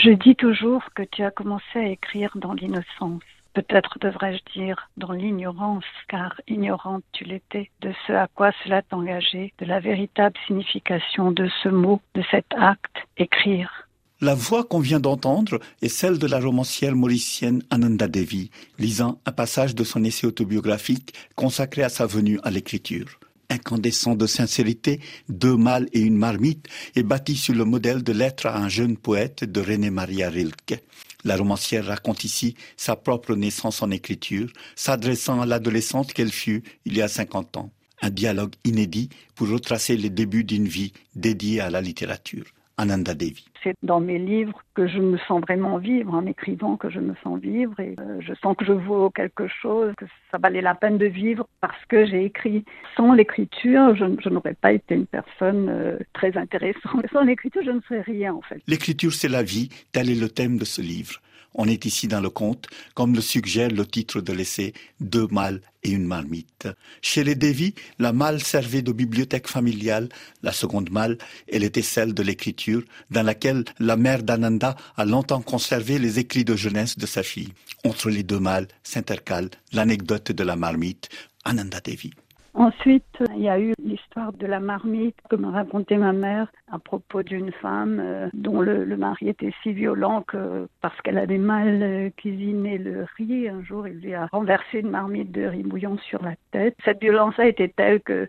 Je dis toujours que tu as commencé à écrire dans l'innocence. Peut-être devrais-je dire dans l'ignorance, car ignorante tu l'étais de ce à quoi cela t'engageait, de la véritable signification de ce mot, de cet acte, écrire. La voix qu'on vient d'entendre est celle de la romancière mauricienne Ananda Devi, lisant un passage de son essai autobiographique consacré à sa venue à l'écriture incandescent de sincérité, deux mâles et une marmite, est bâti sur le modèle de Lettre à un jeune poète de René Maria Rilke. La romancière raconte ici sa propre naissance en écriture, s'adressant à l'adolescente qu'elle fut il y a 50 ans. Un dialogue inédit pour retracer les débuts d'une vie dédiée à la littérature. Ananda Devi. C'est dans mes livres que je me sens vraiment vivre, en écrivant que je me sens vivre et euh, je sens que je vaux quelque chose, que ça valait la peine de vivre parce que j'ai écrit. Sans l'écriture, je, n'aurais pas été une personne euh, très intéressante. Sans l'écriture, je ne serais rien en fait. L'écriture, c'est la vie, tel est le thème de ce livre. On est ici dans le conte, comme le suggère le titre de l'essai Deux mâles et une marmite. Chez les Devi, la malle servait de bibliothèque familiale. La seconde malle, elle était celle de l'écriture, dans laquelle la mère d'Ananda a longtemps conservé les écrits de jeunesse de sa fille. Entre les deux mâles s'intercale l'anecdote de la marmite, Ananda Devi. Ensuite, il y a eu l'histoire de la marmite que m'a raconté ma mère à propos d'une femme euh, dont le, mari était si violent que parce qu'elle avait mal euh, cuisiné le riz, un jour il lui a renversé une marmite de riz bouillon sur la tête. Cette violence a été telle que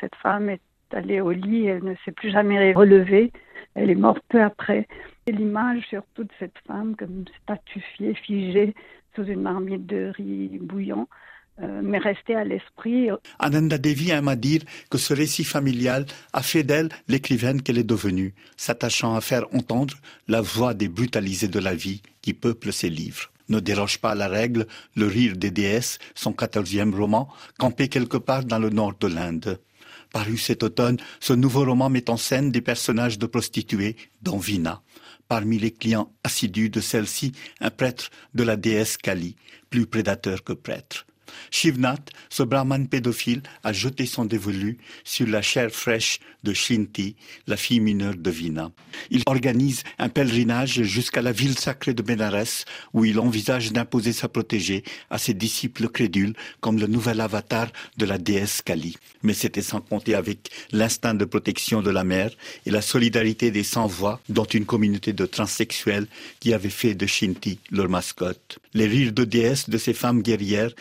cette femme est allée au lit, elle ne s'est plus jamais relevée, elle est morte peu après. Et l'image surtout de cette femme comme statufiée, figée sous une marmite de riz bouillant, mais rester à l'esprit. Ananda Devi aime à dire que ce récit familial a fait d'elle l'écrivaine qu'elle est devenue, s'attachant à faire entendre la voix des brutalisés de la vie qui peuplent ses livres. Ne déroge pas à la règle Le rire des déesses, son quatorzième roman, campé quelque part dans le nord de l'Inde. Paru cet automne, ce nouveau roman met en scène des personnages de prostituées, dont Vina. Parmi les clients assidus de celle-ci, un prêtre de la déesse Kali, plus prédateur que prêtre. Shivnath, ce brahman pédophile, a jeté son dévolu sur la chair fraîche de Shinti, la fille mineure de Vina. Il organise un pèlerinage jusqu'à la ville sacrée de Benares, où il envisage d'imposer sa protégée à ses disciples crédules comme le nouvel avatar de la déesse Kali. Mais c'était sans compter avec l'instinct de protection de la mère et la solidarité des sans-voix, dont une communauté de transsexuels qui avait fait de Shinti leur mascotte. Les rires de déesse de ces femmes guerrières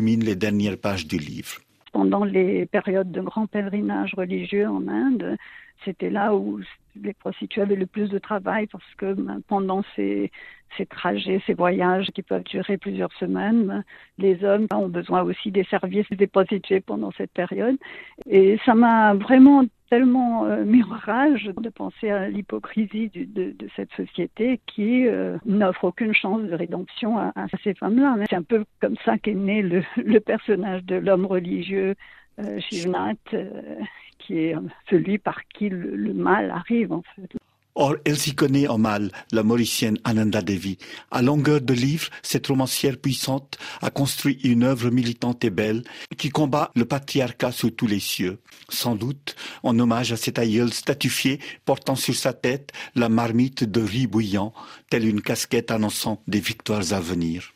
les dernières pages du livre. Pendant les périodes de grands pèlerinages religieux en Inde, c'était là où les prostituées avaient le plus de travail parce que ben, pendant ces, ces trajets, ces voyages qui peuvent durer plusieurs semaines, les hommes ont besoin aussi des services des prostituées pendant cette période. Et ça m'a vraiment tellement euh, mis rage de penser à l'hypocrisie de, cette société qui euh, n'offre aucune chance de rédemption à, ces femmes-là. C'est un peu comme ça qu'est né le, personnage de l'homme religieux euh, euh, qui est celui par qui le, mal arrive. Or, elle s'y connaît en mal, la mauricienne Ananda Devi. À longueur de livres, cette romancière puissante a construit une œuvre militante et belle qui combat le patriarcat sous tous les cieux. Sans doute, en hommage à cet aïeul statufié portant sur sa tête la marmite de riz bouillant, telle une casquette annonçant des victoires à venir.